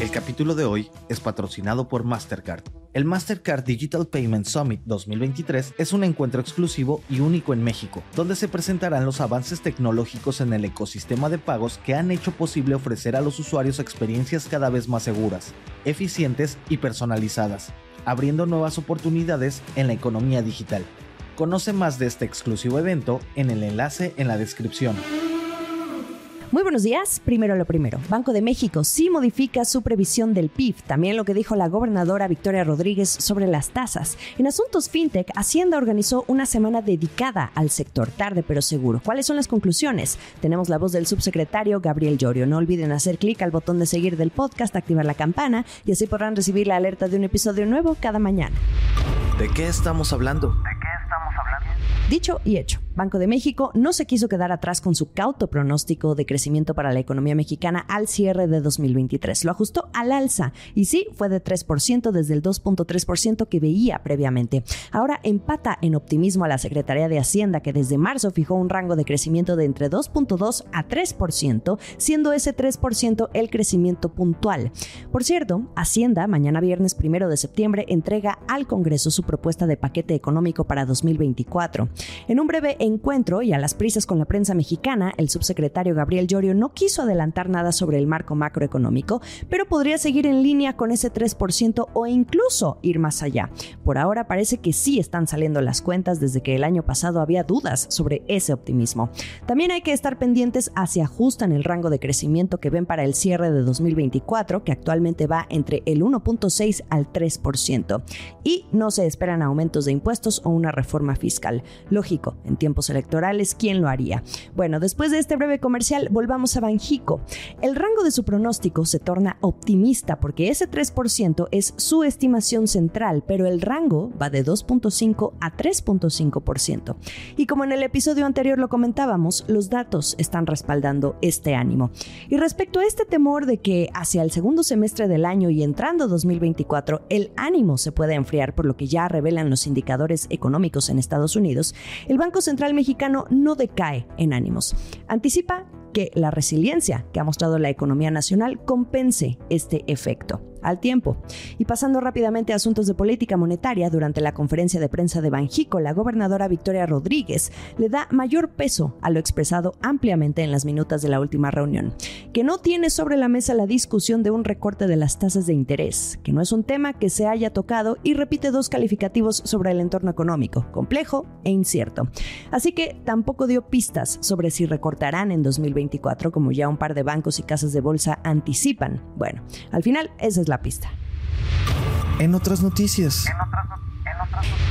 El capítulo de hoy es patrocinado por Mastercard. El Mastercard Digital Payment Summit 2023 es un encuentro exclusivo y único en México, donde se presentarán los avances tecnológicos en el ecosistema de pagos que han hecho posible ofrecer a los usuarios experiencias cada vez más seguras, eficientes y personalizadas, abriendo nuevas oportunidades en la economía digital. Conoce más de este exclusivo evento en el enlace en la descripción. Muy buenos días. Primero lo primero. Banco de México sí modifica su previsión del PIB. También lo que dijo la gobernadora Victoria Rodríguez sobre las tasas. En asuntos fintech, Hacienda organizó una semana dedicada al sector, tarde pero seguro. ¿Cuáles son las conclusiones? Tenemos la voz del subsecretario Gabriel Llorio. No olviden hacer clic al botón de seguir del podcast, activar la campana y así podrán recibir la alerta de un episodio nuevo cada mañana. ¿De qué estamos hablando? Dicho y hecho, Banco de México no se quiso quedar atrás con su cauto pronóstico de crecimiento para la economía mexicana al cierre de 2023. Lo ajustó al alza y sí, fue de 3% desde el 2.3% que veía previamente. Ahora empata en optimismo a la Secretaría de Hacienda que desde marzo fijó un rango de crecimiento de entre 2.2 a 3%, siendo ese 3% el crecimiento puntual. Por cierto, Hacienda mañana viernes 1 de septiembre entrega al Congreso su propuesta de paquete económico para 2024. En un breve encuentro y a las prisas con la prensa mexicana, el subsecretario Gabriel Llorio no quiso adelantar nada sobre el marco macroeconómico, pero podría seguir en línea con ese 3% o incluso ir más allá. Por ahora parece que sí están saliendo las cuentas desde que el año pasado había dudas sobre ese optimismo. También hay que estar pendientes a si ajustan el rango de crecimiento que ven para el cierre de 2024, que actualmente va entre el 1.6 al 3%. Y no se esperan aumentos de impuestos o una reforma fiscal. Lógico, en tiempos electorales, ¿quién lo haría? Bueno, después de este breve comercial, volvamos a Banjico. El rango de su pronóstico se torna optimista porque ese 3% es su estimación central, pero el rango va de 2.5 a 3.5%. Y como en el episodio anterior lo comentábamos, los datos están respaldando este ánimo. Y respecto a este temor de que hacia el segundo semestre del año y entrando 2024, el ánimo se puede enfriar por lo que ya revelan los indicadores económicos en Estados Unidos, el Banco Central Mexicano no decae en ánimos. Anticipa que la resiliencia que ha mostrado la economía nacional compense este efecto al tiempo. Y pasando rápidamente a asuntos de política monetaria, durante la conferencia de prensa de Banjico, la gobernadora Victoria Rodríguez le da mayor peso a lo expresado ampliamente en las minutas de la última reunión, que no tiene sobre la mesa la discusión de un recorte de las tasas de interés, que no es un tema que se haya tocado y repite dos calificativos sobre el entorno económico, complejo e incierto. Así que tampoco dio pistas sobre si recortarán en 2024, como ya un par de bancos y casas de bolsa anticipan. Bueno, al final esa es la pista. En otras noticias.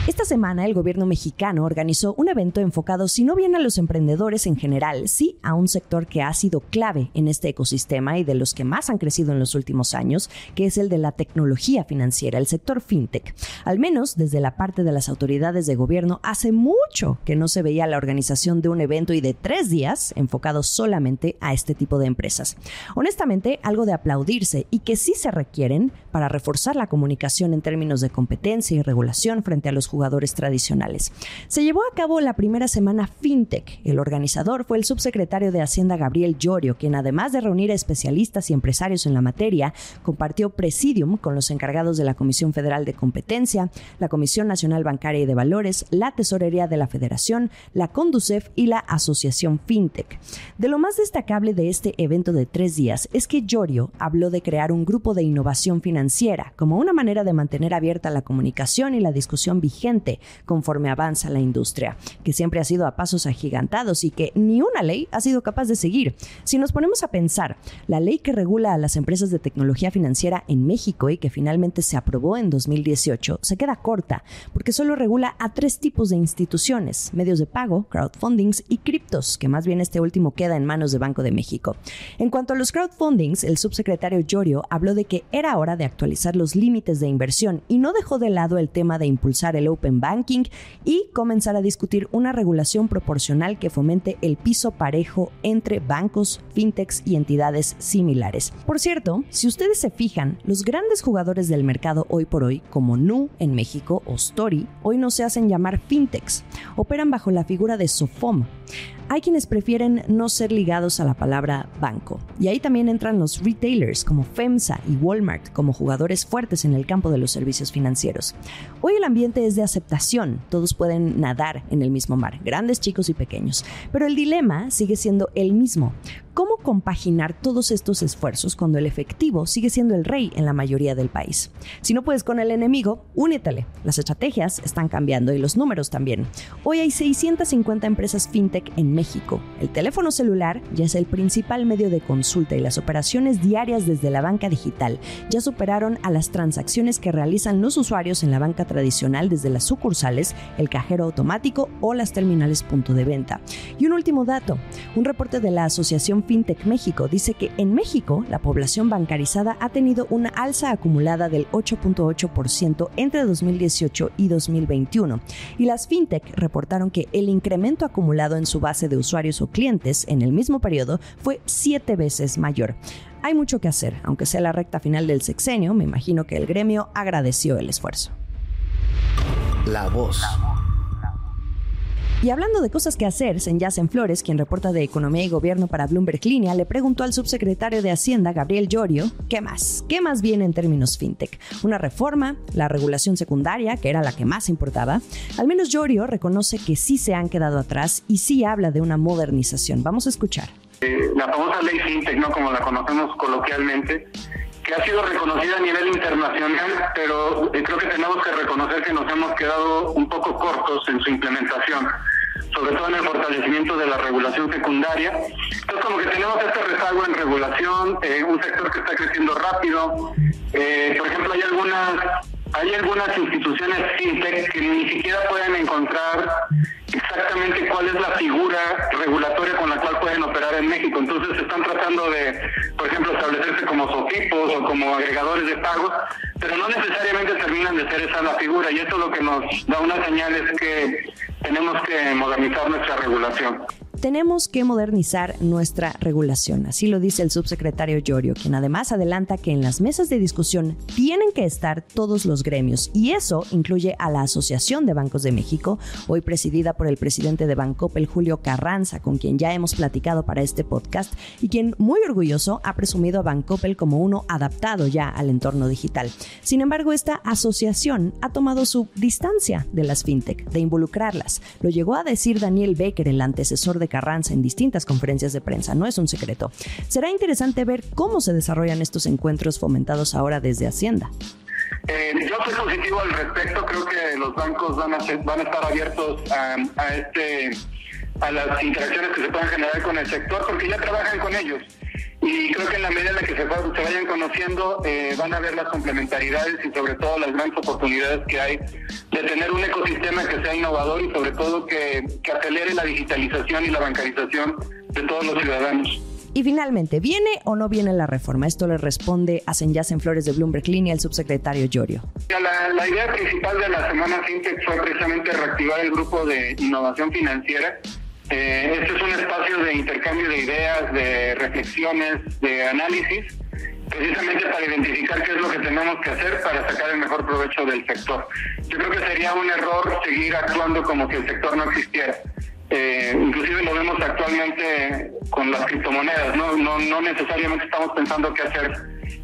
Esta semana el gobierno mexicano organizó un evento enfocado si no bien a los emprendedores en general, sí a un sector que ha sido clave en este ecosistema y de los que más han crecido en los últimos años, que es el de la tecnología financiera, el sector fintech. Al menos desde la parte de las autoridades de gobierno hace mucho que no se veía la organización de un evento y de tres días enfocado solamente a este tipo de empresas. Honestamente, algo de aplaudirse y que sí se requieren para reforzar la comunicación en términos de competencia y regulación frente a los jugadores tradicionales. Se llevó a cabo la primera semana FinTech. El organizador fue el subsecretario de Hacienda Gabriel Llorio, quien además de reunir a especialistas y empresarios en la materia, compartió presidium con los encargados de la Comisión Federal de Competencia, la Comisión Nacional Bancaria y de Valores, la Tesorería de la Federación, la Conducef y la Asociación FinTech. De lo más destacable de este evento de tres días es que Llorio habló de crear un grupo de innovación financiera como una manera de mantener abierta la comunicación y la discusión vigente conforme avanza la industria, que siempre ha sido a pasos agigantados y que ni una ley ha sido capaz de seguir. Si nos ponemos a pensar, la ley que regula a las empresas de tecnología financiera en México y que finalmente se aprobó en 2018 se queda corta, porque solo regula a tres tipos de instituciones, medios de pago, crowdfundings y criptos, que más bien este último queda en manos de Banco de México. En cuanto a los crowdfundings, el subsecretario Llorio habló de que era hora de actualizar los límites de inversión y no dejó de lado el tema de impulsar el Open Banking y comenzar a discutir una regulación proporcional que fomente el piso parejo entre bancos, fintechs y entidades similares. Por cierto, si ustedes se fijan, los grandes jugadores del mercado hoy por hoy, como Nu en México o Story, hoy no se hacen llamar fintechs, operan bajo la figura de Sofom. Hay quienes prefieren no ser ligados a la palabra banco. Y ahí también entran los retailers como FEMSA y Walmart como jugadores fuertes en el campo de los servicios financieros. Hoy el ambiente es de aceptación, todos pueden nadar en el mismo mar, grandes, chicos y pequeños. Pero el dilema sigue siendo el mismo. ¿Cómo compaginar todos estos esfuerzos cuando el efectivo sigue siendo el rey en la mayoría del país? Si no puedes con el enemigo, únetele. Las estrategias están cambiando y los números también. Hoy hay 650 empresas fintech en México. El teléfono celular ya es el principal medio de consulta y las operaciones diarias desde la banca digital ya superaron a las transacciones que realizan los usuarios en la banca tradicional desde las sucursales, el cajero automático o las terminales punto de venta. Y un último dato, un reporte de la Asociación FinTech México dice que en México la población bancarizada ha tenido una alza acumulada del 8.8% entre 2018 y 2021 y las FinTech reportaron que el incremento acumulado en su base de usuarios o clientes en el mismo periodo fue siete veces mayor. Hay mucho que hacer, aunque sea la recta final del sexenio, me imagino que el gremio agradeció el esfuerzo. La voz. Y hablando de cosas que hacer, en Flores, quien reporta de Economía y Gobierno para Bloomberg Línea, le preguntó al subsecretario de Hacienda, Gabriel Llorio, ¿qué más? ¿Qué más viene en términos fintech? ¿Una reforma? ¿La regulación secundaria, que era la que más importaba? Al menos Llorio reconoce que sí se han quedado atrás y sí habla de una modernización. Vamos a escuchar. Eh, la famosa ley fintech, ¿no? Como la conocemos coloquialmente, que ha sido reconocida a nivel internacional, pero eh, creo que tenemos que reconocer que nos hemos quedado un poco cortos en su implementación, sobre todo en el fortalecimiento de la regulación secundaria. Entonces, como que tenemos este rezago en regulación, eh, un sector que está creciendo rápido. Eh, por ejemplo, hay algunas hay algunas instituciones fintech que ni siquiera pueden encontrar exactamente cuál es la figura regulatoria con la cual pueden operar en México. Entonces están tratando de, por ejemplo, establecerse como sofipos o como agregadores de pagos, pero no necesariamente terminan de ser esa la figura. Y esto lo que nos da una señal es que tenemos que modernizar nuestra regulación tenemos que modernizar nuestra regulación, así lo dice el subsecretario Llorio, quien además adelanta que en las mesas de discusión tienen que estar todos los gremios y eso incluye a la Asociación de Bancos de México, hoy presidida por el presidente de Bancopel, Julio Carranza, con quien ya hemos platicado para este podcast y quien muy orgulloso ha presumido a Bancopel como uno adaptado ya al entorno digital. Sin embargo, esta asociación ha tomado su distancia de las fintech, de involucrarlas. Lo llegó a decir Daniel Becker, el antecesor de Carranza en distintas conferencias de prensa, no es un secreto. Será interesante ver cómo se desarrollan estos encuentros fomentados ahora desde Hacienda. Eh, yo soy positivo al respecto, creo que los bancos van a, van a estar abiertos a, a, este, a las interacciones que se puedan generar con el sector porque ya trabajan con ellos y creo que en la medida en la que se, vayan conociendo eh, van a ver las complementariedades y sobre todo las grandes oportunidades que hay de tener un ecosistema que sea innovador y sobre todo que, que acelere la digitalización y la bancarización de todos los ciudadanos. Y finalmente, ¿viene o no viene la reforma? Esto le responde a en Flores de Bloomberg Línea el subsecretario Llorio. La, la, idea principal de la Semana FinTech fue precisamente reactivar el grupo de innovación financiera eh, este es un espacio de intercambio de ideas, de reflexiones, de análisis, precisamente para identificar qué es lo que tenemos que hacer para sacar el mejor provecho del sector. Yo creo que sería un error seguir actuando como si el sector no existiera. Eh, inclusive lo vemos actualmente con las criptomonedas, ¿no? No, no necesariamente estamos pensando qué hacer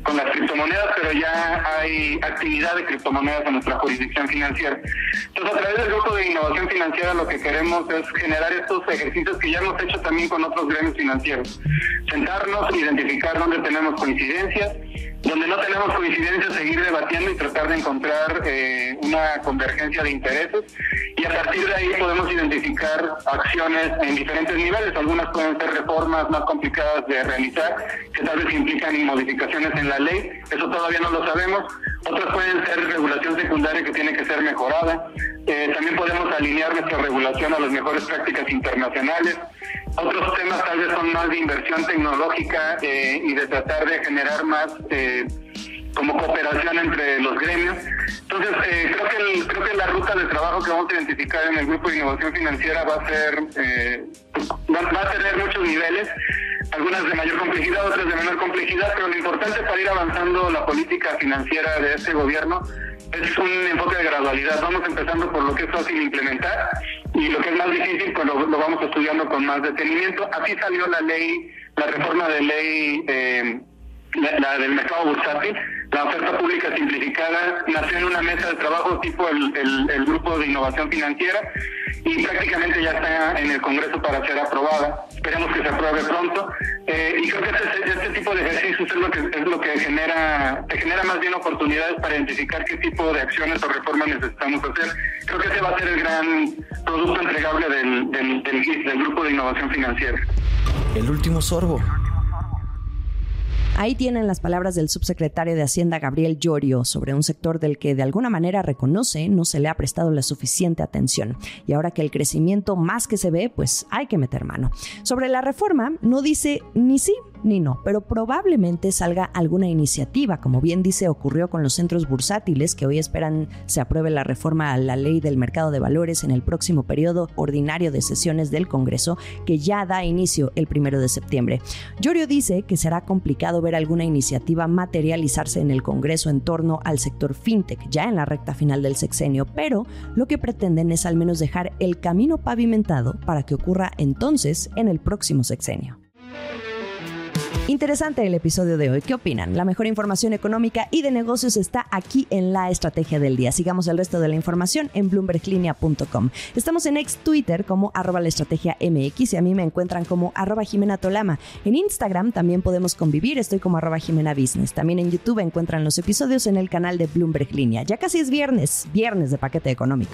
con las criptomonedas, pero ya hay actividad de criptomonedas en nuestra jurisdicción financiera. Entonces, innovación financiera lo que queremos es generar estos ejercicios que ya hemos hecho también con otros gremios financieros. Sentarnos, identificar dónde tenemos coincidencias, donde no tenemos coincidencias, seguir debatiendo y tratar de encontrar eh, una convergencia de intereses. Y a partir de ahí podemos identificar acciones en diferentes niveles. Algunas pueden ser reformas más complicadas de realizar, que tal vez implican modificaciones en la ley. Eso todavía no lo sabemos. Otras pueden ser regulación secundaria que tiene que ser mejorada. Eh, también podemos alinear nuestra regulación a las mejores prácticas internacionales. Otros temas tal vez son más de inversión tecnológica eh, y de tratar de generar más eh, como cooperación entre los gremios. Entonces, eh, creo, que creo que la ruta de trabajo que vamos a identificar en el Grupo de Innovación Financiera va a ser, eh, va, a tener muchos niveles, algunas de mayor complejidad, otras de menor complejidad, pero lo importante para ir avanzando la política financiera de este gobierno es un enfoque de gradualidad. Vamos empezando por lo que es fácil implementar y lo que es más difícil, pues lo, vamos estudiando con más detenimiento. Así salió la ley, la reforma de ley. Eh, la, del mercado bursátil, la oferta pública simplificada nació en una mesa de trabajo tipo el, el, grupo de innovación financiera y prácticamente ya está en el Congreso para ser aprobada. Esperemos que se apruebe pronto. Eh, y creo que este, este, tipo de ejercicios es lo que es lo que genera, genera más bien oportunidades para identificar qué tipo de acciones o reformas necesitamos hacer. Creo que ese va a ser el gran producto entregable del, del, del grupo de innovación financiera. El último sorbo. Ahí tienen las palabras del subsecretario de Hacienda Gabriel Llorio sobre un sector del que de alguna manera reconoce no se le ha prestado la suficiente atención. Y ahora que el crecimiento más que se ve, pues hay que meter mano. Sobre la reforma, no dice ni sí ni no, pero probablemente salga alguna iniciativa, como bien dice ocurrió con los centros bursátiles que hoy esperan se apruebe la reforma a la ley del mercado de valores en el próximo periodo ordinario de sesiones del Congreso, que ya da inicio el primero de septiembre. Llorio dice que será complicado ver alguna iniciativa materializarse en el Congreso en torno al sector fintech ya en la recta final del sexenio, pero lo que pretenden es al menos dejar el camino pavimentado para que ocurra entonces en el próximo sexenio. Interesante el episodio de hoy. ¿Qué opinan? La mejor información económica y de negocios está aquí en la estrategia del día. Sigamos el resto de la información en bloomberglinea.com. Estamos en ex Twitter como arroba la estrategia MX y a mí me encuentran como arroba Jimena Tolama. En Instagram también podemos convivir, estoy como arroba Jimena Business. También en YouTube encuentran los episodios en el canal de Bloomberg Línea. Ya casi es viernes, viernes de paquete económico.